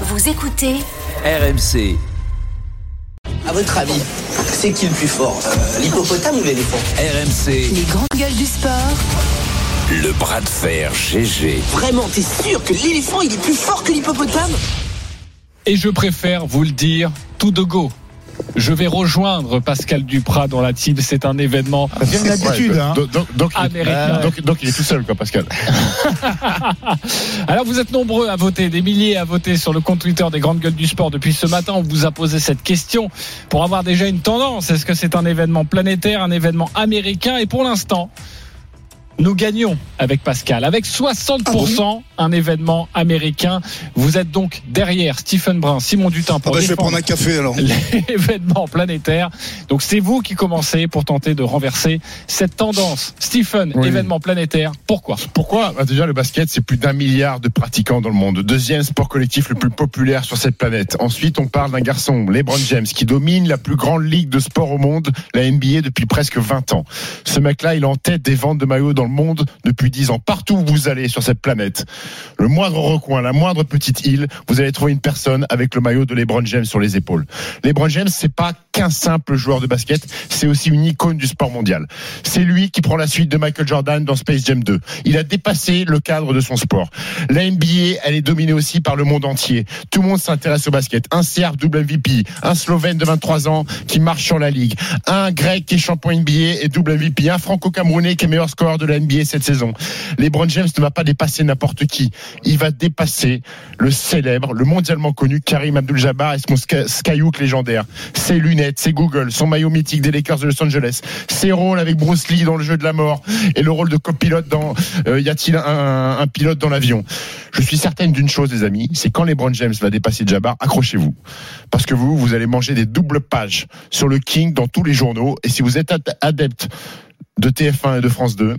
Vous écoutez RMC, À votre avis, c'est qui le plus fort euh, L'hippopotame ou l'éléphant RMC, les grandes gueules du sport. le bras de fer GG. Vraiment, t'es sûr que l'éléphant il est plus fort que l'hippopotame? Et je préfère vous le dire tout de go. Je vais rejoindre Pascal Duprat dans la team. C'est un événement C'est une habitude, hein. Donc, donc il est tout seul, quoi, Pascal. Alors vous êtes nombreux à voter, des milliers à voter sur le compte Twitter des grandes gueules du sport depuis ce matin. On vous a posé cette question pour avoir déjà une tendance. Est-ce que c'est un événement planétaire, un événement américain? Et pour l'instant, nous gagnons avec Pascal, avec 60% un événement américain. Vous êtes donc derrière Stephen Brun, Simon Dutin Ah pour bah, je vais prendre un café alors. l'événement planétaire. Donc c'est vous qui commencez pour tenter de renverser cette tendance. Stephen, Oui. événement planétaire, pourquoi? Pourquoi? Bah, Déjà, le basket, c'est plus d'un milliard de pratiquants dans le monde. Deuxième sport collectif le plus populaire sur cette planète. Ensuite, on parle d'un garçon, LeBron James, qui domine la plus grande ligue de sport au monde, la NBA, depuis presque 20 ans. Ce mec-là, il est en tête des ventes de maillots dans le monde depuis 10 ans. Partout où vous allez sur cette planète, le moindre recoin, la moindre petite île, vous allez trouver une personne avec le maillot de LeBron James sur les épaules. LeBron James, c'est pas qu'un simple joueur de basket, c'est aussi une icône du sport mondial. C'est lui qui prend la suite de Michael Jordan dans Space Jam 2. Il a dépassé le cadre de son sport. La NBA, elle est dominée aussi par le monde entier. Tout le monde s'intéresse au basket. Un Serbe MVP, un Slovène de 23 ans qui marche sur la ligue, un Grec qui est champion NBA et MVP, un Franco-Camerounais qui est meilleur scoreur de la NBA cette saison. LeBron James ne va pas dépasser n'importe qui. Il va dépasser le célèbre, le mondialement connu Karim Abdul-Jabbar et son sky- skyhook légendaire. Ses lunettes, ses Google, son maillot mythique des Lakers de Los Angeles, ses rôles avec Bruce Lee dans le jeu de la mort et le rôle de copilote dans euh, Y a-t-il un, pilote dans l'avion Je suis certaine d'une chose, les amis, c'est quand LeBron James va dépasser Jabbar, accrochez-vous, parce que vous, vous allez manger des doubles pages sur le King dans tous les journaux. Et si vous êtes ad- adepte de TF1 et de France 2,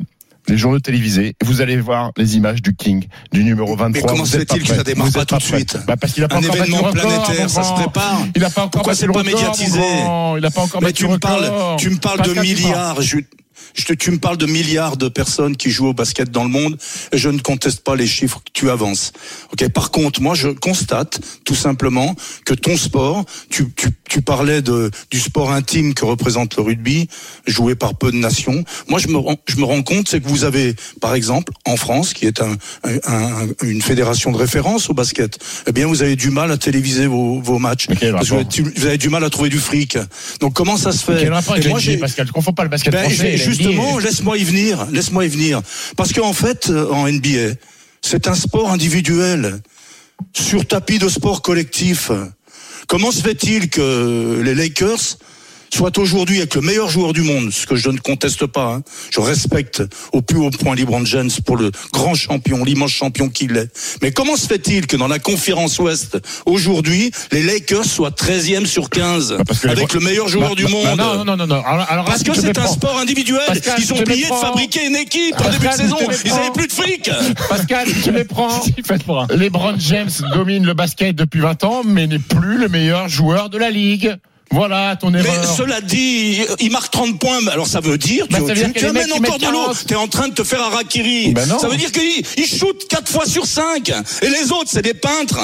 les journaux télévisés, vous allez voir les images du King, du numéro 23. Mais comment se fait-il que ça démarre pas tout de suite bah Parce qu'il a pas Un encore événement planétaire, ça se prépare. Il a pas encore Pourquoi c'est pas médiatisé. Il a pas encore Mais tu me parles, tu me parles de milliards. Je, te- tu me parles de milliards de personnes qui jouent au basket dans le monde. Et je ne conteste pas les chiffres que tu avances. Ok. Par contre, moi, je constate tout simplement que ton sport, tu, tu, tu parlais de du sport intime que représente le rugby, joué par peu de nations. Moi, je me rends, je me rends compte, c'est que vous avez, par exemple, en France, qui est un, un- un- une fédération de référence au basket, eh bien, vous avez du mal à téléviser vos, vos matchs. Parce que vous avez, du mal à trouver du fric. Donc, comment ça se fait Et moi, j'ai- Pascal? Tu confonds pas le basket ben, français justement, laisse-moi y venir, laisse-moi y venir. Parce qu'en fait, euh, en NBA, c'est un sport individuel sur tapis de sport collectif. Comment se fait-il que les Lakers soient aujourd'hui avec le meilleur joueur du monde, ce que je ne conteste pas, hein. je respecte au plus haut point LeBron James pour le grand champion, l'immense champion qu'il est. Mais comment se fait-il que dans la conférence Ouest, aujourd'hui, les Lakers soient 13e sur 15, Bah, les avec le meilleur joueur Bah, du bah, monde Non, non, non, non, non. Alors, alors, parce que c'est un sport individuel. Pascal, Ils ont oublié de fabriquer une équipe en début de saison. Ils méprends. avaient plus de fric. Pascal, tu les prends. LeBron James domine le basket depuis 20 ans, mais n'est plus le meilleur joueur de la ligue. Voilà ton Mais erreur. cela dit, il marque 30 points. mais Alors ça veut dire, Bah, tu, tu- dire tu amènes encore de l'eau. 40. T'es en train de te faire harakiri. Non. ça veut dire qu'il il shoot 4 fois sur 5. Et les autres, c'est des peintres.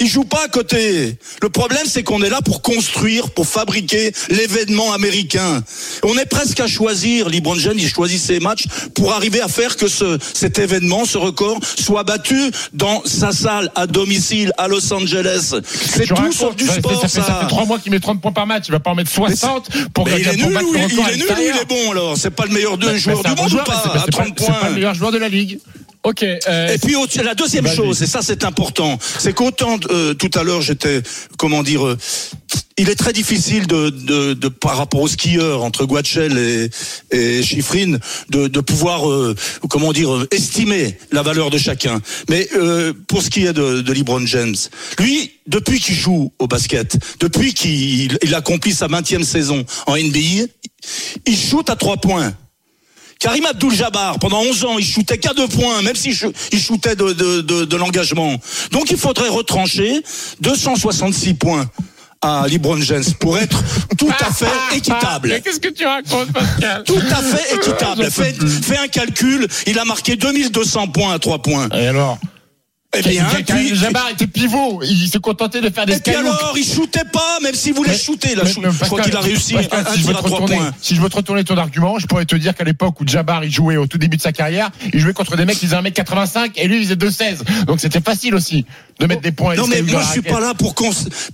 Ils jouent pas à côté. Le problème, c'est qu'on est là pour construire, pour fabriquer l'événement américain. On est presque à choisir. LeBron James, il choisit ses matchs pour arriver à faire que ce, cet événement, ce record, soit battu dans sa salle, à domicile, à Los Angeles. C'est tout sauf du ça, sport, ça, fait, ça fait 3 mois qu'il met 30 points par match. Il va pas en mettre 60 pour Mais il est nul il, il est nul il est bon alors C'est pas le meilleur Bah, joueur bah, du monde bon ou pas à c'est pas- 30 C'est pas points le meilleur joueur de la ligue. Ok. euh, et puis la deuxième chose, et ça c'est important, c'est qu'autant euh, tout à l'heure j'étais, comment dire, euh, il est très difficile de, de, de par rapport aux skieurs entre Guachel et, et Chiffrine de, de pouvoir, euh, comment dire, euh, estimer la valeur de chacun. Mais euh, pour ce qui est de, de LeBron James, lui, depuis qu'il joue au basket, depuis qu'il il accomplit sa 20e saison en NBA, il shoot à trois points. Karim Abdul-Jabbar, pendant 11 ans, il shootait qu'à deux points, même s'il il shootait de, de, de, de l'engagement. Donc il faudrait retrancher 266 points à LeBron James pour être tout à fait Mais équitable. qu'est-ce que tu racontes, Pascal Tout à fait équitable. Fais un calcul, il a marqué 2200 points à trois points. Et alors? Eh bien, puis- Jabbar était pivot. Il se contentait de faire des Et puis alors, il shootait pas, même s'il voulait Mais- shooter. Là, mais- je crois qu'il a réussi Pascal, un, un si, je veux te retourner, points. si je veux te retourner ton argument, je pourrais te dire qu'à l'époque où Jabbar il jouait au tout début de sa carrière, il jouait contre des mecs qui faisaient 1m85 et lui il faisait 2,16. Donc c'était facile aussi de mettre des points. et Non mais moi je la suis pas là pour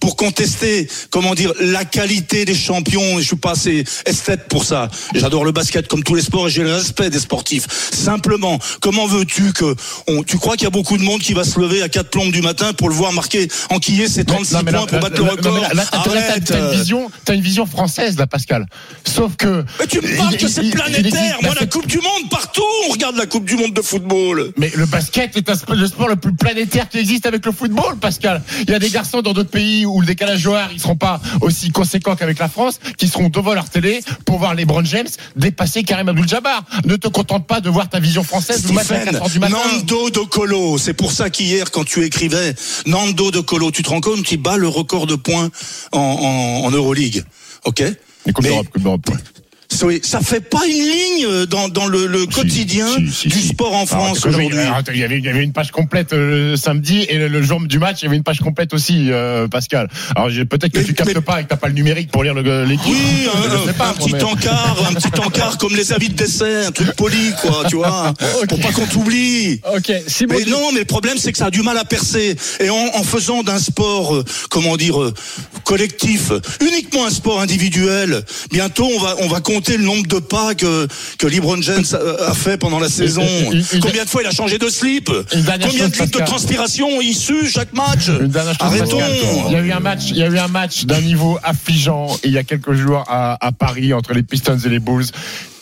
pour contester comment dire la qualité des champions. Je suis pas assez esthète pour ça. J'adore le basket comme tous les sports et j'ai le respect des sportifs. Simplement, comment veux-tu que on, tu crois qu'il y a beaucoup de monde qui va se lever à quatre plombes du matin pour le voir marquer enquiller ses 36 Non, là- points pour battre le là- record là, t'as- une vision, t'as une vision française là, Pascal. Sauf que. Mais tu me parles il- que c'est planétaire. Moi, la Coupe du Monde, partout, on regarde la Coupe du Monde de football. Mais le basket est un le sport le plus planétaire qui existe avec le football, Pascal. Il y a des garçons dans d'autres pays où le décalage horaire, ils seront pas aussi conséquents qu'avec la France, qui seront devant leur télé pour voir les LeBron James dépasser Karim Abdul-Jabbar. Ne te contente pas de voir ta vision française matin à 4 du matin. Nando de Colo, c'est pour ça qu'hier, quand tu écrivais Nando de Colo, tu te rends compte qu'il bat le record de points en, en, en Euroleague. Ok Les Coupes Mais- d'Europe, Coupe ça fait pas une ligne dans, dans le, le quotidien Si, si, du sport en Alors, France aujourd'hui. Il y, avait, il y avait une page complète euh, le samedi et le, le jour du match, il y avait une page complète aussi, euh, Pascal. Alors peut-être que Mais- tu captes mais- pas et que t'as pas le numérique pour lire l'équipe. Oui, Je un, pas, petit mais- encart, un petit encart comme les avis de décès, un truc poli, quoi, tu vois, pour pas qu'on t'oublie. Ok. Mais non, mais le problème, c'est que ça a du mal à percer. Et en, en faisant d'un sport, euh, comment dire, euh, collectif, uniquement un sport individuel, bientôt on va, on va compter le nombre de pas que, que LeBron James a, fait pendant la saison. Combien de fois il a changé de slip Combien de litres de transpiration il sue chaque match Arrêtons. Il y a eu un match, il y a eu un match d'un niveau affligeant il y a quelques jours à, à Paris entre les Pistons et les Bulls.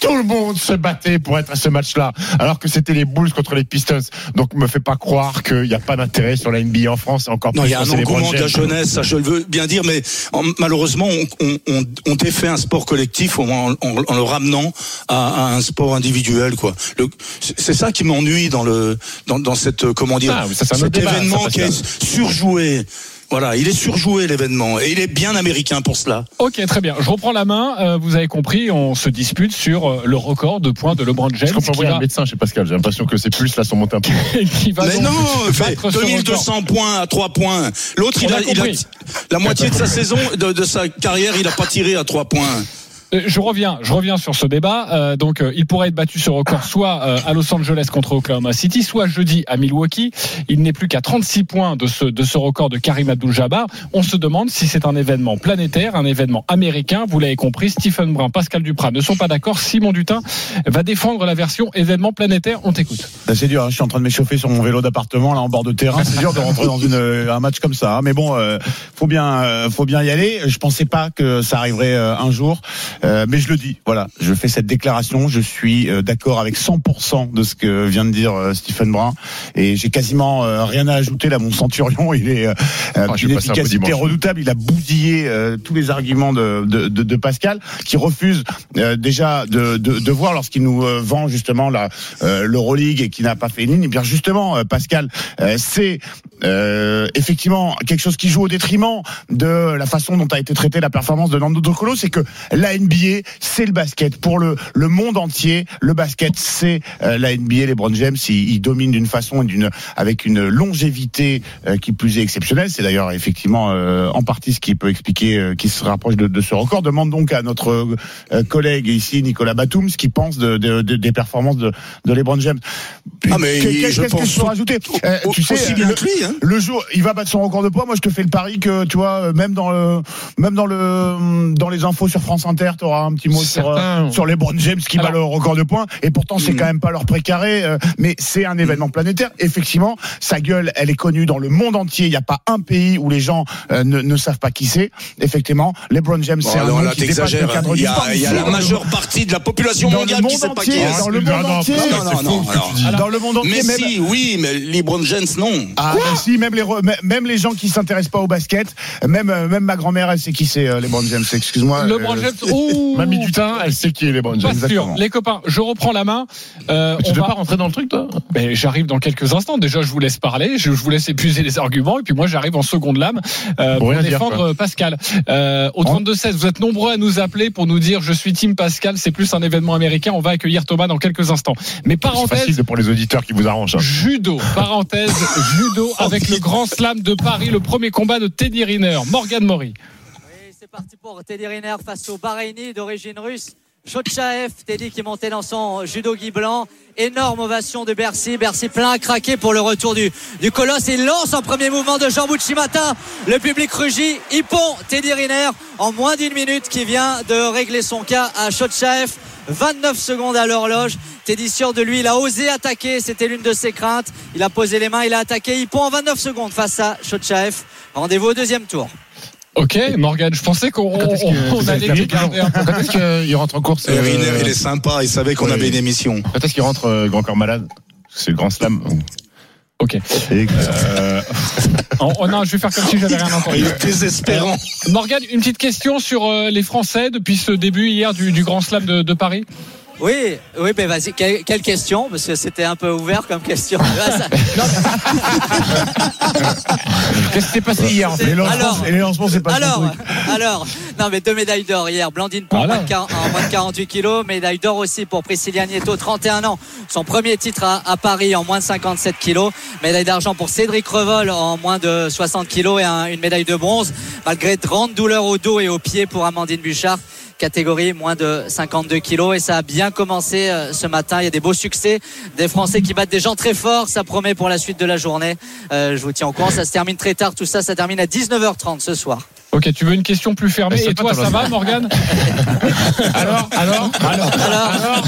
Tout le monde se battait pour être à ce match-là, alors que c'était les Bulls contre les Pistons. Donc, me fait pas croire qu'il n'y a pas d'intérêt sur la NBA en France, et encore Non, plus il y a un engouement de la jeunesse, ça je le veux bien dire, mais en- malheureusement, on, on, on, défait un sport collectif en, en- en le ramenant à, à un sport individuel, quoi. C'est ça qui m'ennuie dans le dans, dans cette euh, comment dire Ah, ça, cet débat, événement ça, qui est surjoué. Voilà, il est surjoué l'événement et il est bien américain pour cela. Ok, très bien. Je reprends la main. Euh, vous avez compris, on se dispute sur euh, le record de points de LeBron James Est-ce qu'on peut qui envoyer va, un médecin chez Pascal J'ai l'impression que c'est plus là son peu. qui va Mais donc non, fait battre ce record. 2200 points à 3 points. L'autre, il il a la moitié de sa saison, de, de sa carrière, il a pas tiré à 3 points. Euh, Je reviens, je reviens sur ce débat. Euh, donc, euh, il pourrait être battu ce record soit euh, à Los Angeles contre Oklahoma City, soit jeudi à Milwaukee. Il n'est plus qu'à 36 points de ce de ce record de Karim Abdul-Jabbar. On se demande si c'est un événement planétaire, un événement américain. Vous l'avez compris, Stephen Brun, Pascal Duprat ne sont pas d'accord. Simon Dutin va défendre la version événement planétaire. On t'écoute. Là, c'est dur. hein. Je suis en train de m'échauffer sur mon vélo d'appartement là en bord de terrain. C'est dur de rentrer dans une, euh, un match comme ça. hein. Mais bon, euh, faut bien, faut bien y aller. Je pensais pas que ça arriverait un jour, Euh, mais je le dis. Voilà, je fais cette déclaration. Je suis euh, d'accord avec 100% de ce que vient de dire euh, Stephen Brun, et j'ai quasiment euh, rien à ajouter là. Mon centurion, il est euh, Ah, j'ai d'une passé un beau efficacité redoutable. Il a bousillé euh, tous les arguments de, de, de, de Pascal, qui refuse euh, déjà de, de, de voir lorsqu'il nous euh, vend justement euh, l'Euroleague et qui n'a pas fait une ligne. Et bien justement, euh, Pascal, euh, c'est euh, effectivement quelque chose qui joue au détriment de la façon dont a été traitée la performance de Nando De Colo, c'est que la NBA, c'est le basket pour le le monde entier. Le basket, c'est euh, la NBA. Les Brown James, ils, ils dominent d'une façon et d'une avec une longévité euh, qui plus est exceptionnelle. C'est d'ailleurs effectivement euh, en partie ce qui peut expliquer, euh, qui se rapproche de, de ce record. Demande donc à notre euh, collègue ici, Nicolas Batum, ce qu'il pense de, de- de- des performances de, de LeBron James. Ah, mais Qu'est-ce que je peux rajouter? Euh, Tu sais, aussi bien le- que lui, hein. Le jour, il va battre son record de poids. Moi, je te fais le pari que, tu vois, euh, même dans le, même dans le, dans les infos sur France Inter, tu auras un petit mot sur, euh, sur les Brown James qui bat Alors- le record de points. Et pourtant, c'est Mm. quand même pas leur précaré, euh, mais c'est un événement planétaire. Effectivement, sa gueule, elle est connue dans le monde entier. Il n'y a pas un pays où les gens euh, ne, ne savent pas qui c'est. Effectivement, les Brown James, Bon, c'est un nom là, qui dépasse le t'exagères. cadre Il du y sport. a, il y a la majeure partie de la population dans mondiale qui sait pas qui est. dans le monde Non, non, entier, dans le monde entier, Mais même. si, oui, mais LeBron James, non. Ah, si, même les, re- même les gens qui s'intéressent pas au basket, même, euh, même ma grand-mère, elle sait qui c'est euh, les LeBron James. Excuse-moi. Le euh, James. Ouh, Mamie du teint, elle sait qui est les Pas James. sûr. exactement. Les copains, je reprends la main. Euh, Tu on veux va- pas rentrer dans le truc, toi? Ben, j'arrive dans quelques instants. Déjà, je vous laisse parler, je, je vous laisse épuiser les arguments, et puis moi, j'arrive en seconde lame euh, pour, dire, défendre Pascal. Euh, au 32-16, vous êtes nombreux à nous appeler pour nous dire je suis Team Pascal, c'est plus un événement américain. On va accueillir Thomas dans quelques instants. Mais C'est facile parenthèse. pour les auditeurs qui vous arrangent. hein. Judo, parenthèse, judo avec le Grand Slam de Paris, le premier combat de Teddy Riner, Morgan Mori. Oui, c'est parti pour Teddy Riner face au Bahreïni d'origine russe. Chotchaev, Teddy qui montait dans son judo gui blanc. Énorme ovation de Bercy. Bercy plein à craquer pour le retour du, du colosse. Il lance en premier mouvement de Jean Bouchimata. Le public rugit. Ippon Teddy Riner en moins d'une minute qui vient de régler son cas à Chotchaev. 29 secondes à l'horloge. Teddy sûr de lui, il a osé attaquer, c'était l'une de ses craintes. Il a posé les mains, il a attaqué Ippon en 29 secondes face à Chotchaev. Rendez-vous au deuxième tour. Ok, Morgan, je pensais qu'on allait te garder un peu. Quand est-ce qu'il rentre en course euh, Riner, il est sympa, il savait qu'on oui. avait une émission. Quand est-ce qu'il rentre euh, Grand Corps Malade? C'est le Grand Slam. Ok. Euh, Oh, oh non, je vais faire comme si j'avais rien entendu. Il est désespérant. Morgane, une petite question sur euh, les Français depuis ce début hier du, du Grand Slam de, de Paris. Oui, oui, ben vas-y, quelle, quelle question? Parce que c'était un peu ouvert comme question. Qu'est-ce qui s'est passé hier en fait? Les lancements, Alors- et les lancements, c'est pas alors, alors, non mais deux médailles d'or hier. Blandine Voilà. quar- en moins de 48 kilos, médaille d'or aussi pour Priscilla Nieto, 31 ans, son premier titre à, à Paris en moins de 57 kilos, médaille d'argent pour Cédric Revol en moins de 60 kilos et un- une médaille de bronze, malgré de grandes douleurs au dos et aux pieds pour Amandine Bouchard catégorie moins de 52 kilos et ça a bien commencé euh, ce matin. Il y a des beaux succès, des Français qui battent des gens très forts. Ça promet pour la suite de la journée. Euh, je vous tiens au courant. Ça se termine très tard. Tout ça, ça termine à 19h30 ce soir. Ok, tu veux une question plus fermée Et toi, ça va, Morgane Alors, alors, alors, Alors,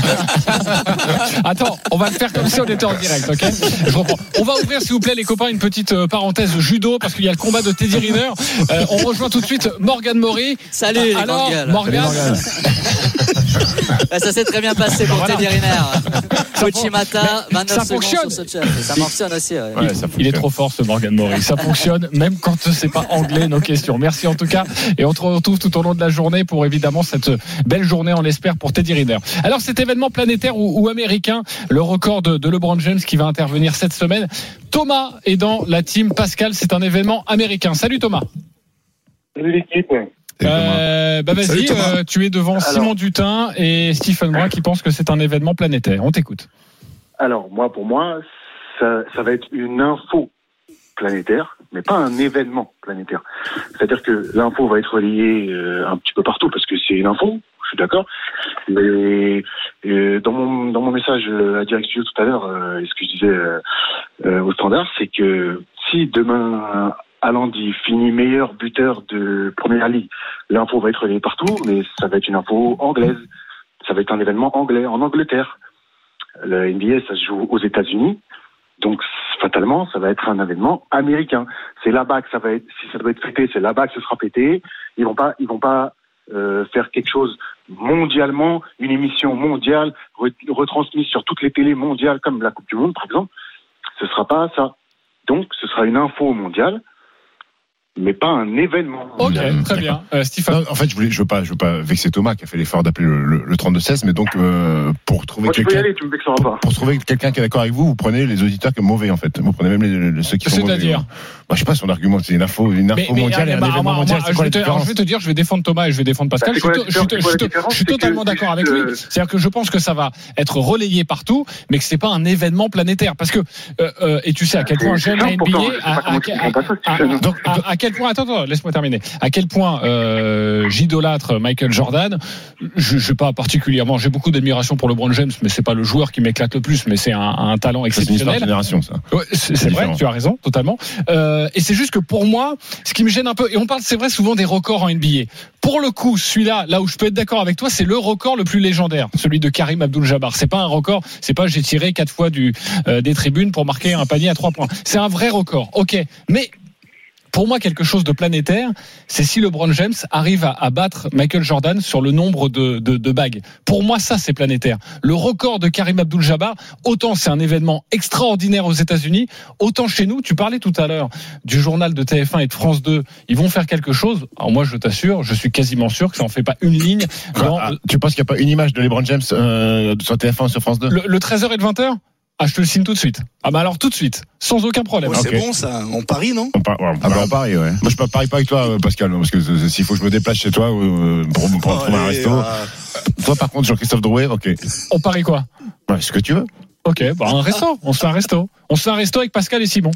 Attends, on va le faire comme si on était en direct, ok Je reprends. On va ouvrir, s'il vous plaît, les copains, une petite euh, parenthèse judo parce qu'il y a le combat de Teddy Riner. Euh, on rejoint tout de suite Morgane Mori. salut Alors. Morgane, Bah, ça s'est très bien passé pour Voilà. Teddy Riner. Cochimata, Mais 29 ça secondes fonctionne. sur ce chat. Ça fonctionne aussi. ouais. Ouais, ça il est trop fort ce Morgan Mori. Ça fonctionne même quand c'est pas anglais nos questions. Merci en tout cas et on te retrouve tout au long de la journée pour évidemment cette belle journée on l'espère pour Teddy Riner. Alors cet événement planétaire ou, ou américain, le record de, de LeBron James qui va intervenir cette semaine. Thomas est dans la team Pascal. C'est un événement américain. Salut Thomas. Salut l'équipe. Euh, bah vas-y, euh, tu es devant Simon Dutin et Stephen Brun qui pensent que c'est un événement planétaire. On t'écoute. Alors, moi, pour moi, ça, ça va être une info planétaire, mais pas un événement planétaire. C'est-à-dire que l'info va être reliée euh, un petit peu partout parce que c'est une info, je suis d'accord. Mais euh, dans mon dans mon message à Direct tout à l'heure, euh, ce que je disais au standard, c'est que si demain Alandi finit meilleur buteur de première ligue, l'info va être relayée partout, mais ça va être une info anglaise. Ça va être un événement anglais en Angleterre. Le NBA, ça se joue aux États-Unis. Donc, fatalement, ça va être un événement américain. C'est là-bas que ça va être, si ça doit être fêté, c'est là-bas que ce sera pété. Ils vont pas, ils vont pas euh, faire quelque chose mondialement, une émission mondiale re- retransmise sur toutes les télés mondiales, comme la Coupe du Monde, par exemple. Ce sera pas ça. Donc, ce sera une info mondiale, mais pas un événement. Ok, Mmh, très bien. Euh, Stephen. Non, en fait, je voulais, je veux pas, je veux pas vexer Thomas qui a fait l'effort d'appeler le, le, le 32-16, mais donc euh, pour trouver quelqu'un, pour, trouver quelqu'un qui est d'accord avec vous, vous prenez les auditeurs comme mauvais en fait. Vous prenez même les, les- ceux qui sont mauvais. C'est-à-dire bah, je sais pas son argument, c'est une info, une info mondiale et un bah, événement moi, mondial. moi, je, vais te, alors, je vais te dire, je vais défendre Thomas et je vais défendre Pascal. Bah, je suis, to- je suis je totalement d'accord avec lui. C'est-à-dire que je pense que ça va être relayé partout, mais que c'est pas un événement planétaire. Parce que euh, euh, et tu sais à quel point j'aime la NBA. Quel point attends, attends laisse-moi terminer. À quel point euh, j'idolâtre Michael Jordan? Je, je sais pas particulièrement. J'ai beaucoup d'admiration pour LeBron James, mais c'est pas le joueur qui m'éclate le plus, mais c'est un, un talent C'est une exceptionnel. génération, ça. Ouais, c'est vrai, tu as raison, totalement. Euh, et c'est juste que pour moi, ce qui me gêne un peu, et on parle, c'est vrai, souvent des records en NBA. Pour le coup, celui-là, là où je peux être d'accord avec toi, c'est le record le plus légendaire, celui de Karim Abdul-Jabbar. C'est pas un record, c'est pas j'ai tiré quatre fois du euh, des tribunes pour marquer un panier à trois points. C'est un vrai record, ok. Mais Pour moi, quelque chose de planétaire, c'est si LeBron James arrive à, à battre Michael Jordan sur le nombre de, de, de bagues. Pour moi, ça, c'est planétaire. Le record de Karim Abdul-Jabbar, autant c'est un événement extraordinaire aux États-Unis, autant chez nous, tu parlais tout à l'heure du journal de TF1 et de France 2, ils vont faire quelque chose. Alors moi, je t'assure, je suis quasiment sûr que ça en fait pas une ligne dans Ah, tu penses qu'il n'y a pas une image de LeBron James euh, sur TF1 sur France 2 le, le 13h et le 20h Ah, je te le signe tout de suite. Ah bah alors tout de suite, sans aucun problème. Ouais, C'est bon ça, on parie non On par- ouais, Ah bah, bah, on parie, ouais. Moi, je ne parie pas avec toi, euh, Pascal, parce que s'il faut que je me déplace chez toi euh, pour, pour trouver un resto. euh, Toi, par contre, Jean-Christophe Drouet, ok. On parie quoi Ouais, ce que tu veux. Ok, bah un resto. On se fait un resto. On se fait un resto avec Pascal et Simon.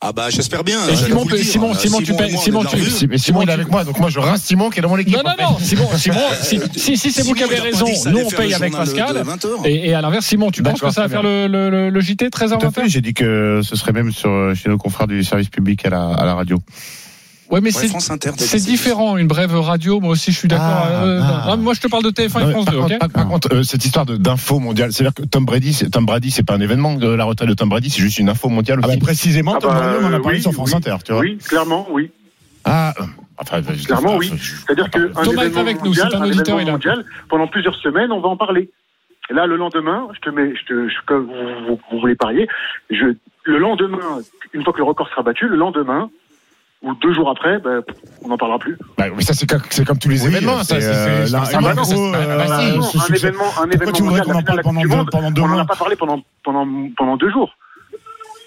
Ah bah j'espère bien. Et j'allais Simon. Simon- Euh, Simon, tu Simon, tu- Simon, il est avec moi, donc moi, je rince Simon qui est dans mon équipe. Non, non, non, Simon, Simon, si, si, si c'est vous qui Simon, avez raison, nous on paye avec Pascal. de 20 heures. Et, et à l'inverse, Simon, tu penses que ça va faire le, le, le, le JT 13h Tout à 20 fait, j'ai dit que ce serait même sur, chez nos confrères du service public à la, à la radio. Ouais, mais c'est France Inter, c'est c'est- différent, une brève radio. Moi aussi, je suis d'accord. Ah, Euh, ah. moi, je te parle de TF1 Non, et mais France par 2, contre, ok par, par contre, euh, cette histoire de- d'info mondiale, c'est-à-dire que Tom Brady, c'est, Tom Brady, c'est pas un événement de la retraite de Tom Brady, c'est juste une info mondiale Ah bah, précisément, Ah Tom bah, Brady, on en a parlé oui, sur France oui, Inter, tu vois. Oui, clairement, oui. Ah, euh, enfin, Clairement, enfin, oui. C'est-à-dire qu'un Thomas est événement avec nous, mondial, c'est un un auditeur, événement mondial, pendant plusieurs semaines, on va en parler. Et là, le lendemain, je te mets, je te, je- comme vous, vous, vous voulez parier, je, le lendemain, une fois que le record sera battu, le lendemain, ou deux jours après, ben, on n'en parlera plus. Bah, mais ça, c'est comme, tous les Oui, événements. C'est, euh, c'est- un c'est- euh, bah, bah, un événement, un événement tu voudrais qu'on en parle de la Coupe pendant du deux, Monde, pendant deux on n'en a pas parlé pendant, pendant, pendant deux jours.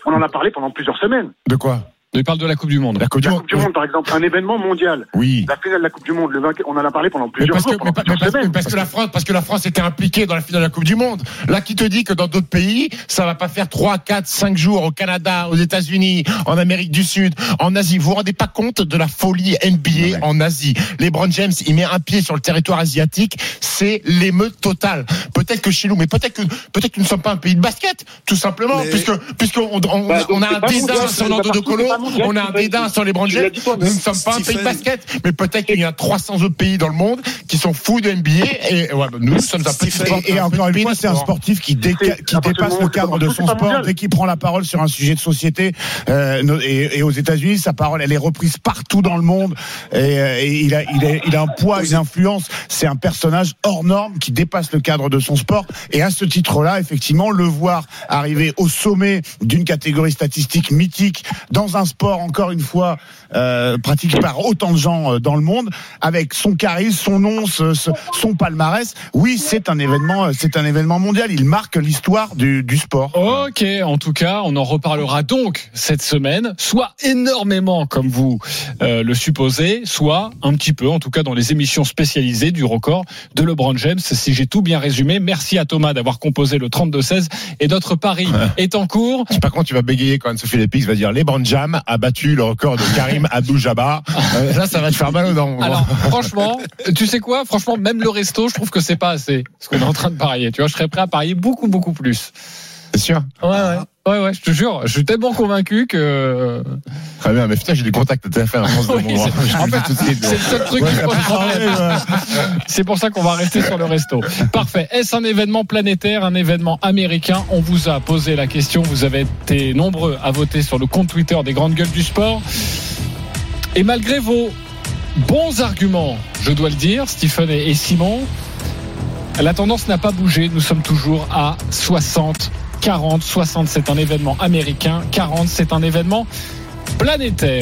On en a parlé pendant plusieurs semaines. De quoi? Il parle de la Coupe du Monde. La Coupe du La Monde. Coupe du Monde, par exemple, un événement mondial. Oui. La finale de la Coupe du Monde, le vainqueur, on en a parlé pendant Mais plusieurs parce, que, jours, mais, pendant pas- mais plusieurs parce, que la France, parce que la France était impliquée dans la finale de la Coupe du Monde. Là, qui te dit que dans d'autres pays, ça va pas faire 3, 4, 5 jours au Canada, aux États-Unis, en Amérique du Sud, en Asie? Vous vous rendez pas compte de la folie NBA en Asie? LeBron James, il met un pied sur le territoire asiatique, c'est l'émeute totale. Peut-être que chez nous, mais peut-être que peut-être que nous ne sommes pas un pays de basket, tout simplement, Mais- puisque puisqu'on on, on, Bah, on a un mondial, sur c'est Nando pas de partout, On a un dédain sur les toi, Nous ne sommes pas un pays de basket, mais peut-être qu'il y a 300 autres pays dans le monde qui sont fous de NBA et ouais, bah, nous, sommes un petit Et, encore une fois, c'est un sport. sportif qui, dépasse le cadre de son sport. Dès qu'il prend la parole sur un sujet de société, euh, et, et aux États-Unis, sa parole, elle est reprise partout dans le monde. Et, euh, et il, a, il, a, il a un poids, une influence. C'est un personnage hors norme qui dépasse le cadre de son sport. Et à ce titre-là, effectivement, le voir arriver au sommet d'une catégorie statistique mythique dans un sport, encore une fois, euh, pratiqué par autant de gens euh, dans le monde, avec son charisme, son nom, ce- ce- son palmarès. Oui, c'est un événement, euh, c'est un événement mondial. Il marque l'histoire du, du sport. Ok, en tout cas, on en reparlera donc cette semaine, soit énormément comme vous euh, le supposez, soit un petit peu, en tout cas dans les émissions spécialisées du record de LeBron James. Si j'ai tout bien résumé, merci à Thomas d'avoir composé le 32-16 et notre pari est en cours. Par contre, tu vas bégayer quand Sophie Lépix va dire LeBron Jam a battu le record de Karim Abdul-Jabbar. Euh, là, ça va te faire mal aux dents. Alors, franchement, tu sais quoi? Franchement, même le resto, je trouve que c'est pas assez ce qu'on est en train de parier. Tu vois, je serais prêt à parier beaucoup, beaucoup plus. C'est sûr. Ouais, ouais. Ouais, ouais, je te jure, je suis tellement convaincu que. Très bien, mais putain, j'ai des contacts de TF1 en France de Oui, mon c'est- Je en suite. C'est le seul truc qui. C'est pour ça qu'on va rester sur le resto. Parfait. Est-ce un événement planétaire, un événement américain? On vous a posé la question. Vous avez été nombreux à voter sur le compte Twitter des grandes gueules du sport. Et malgré vos bons arguments, je dois le dire, Stephen et Simon, la tendance n'a pas bougé. Nous sommes toujours à 60, 40, 60, c'est un événement américain. 40, c'est un événement planétaire.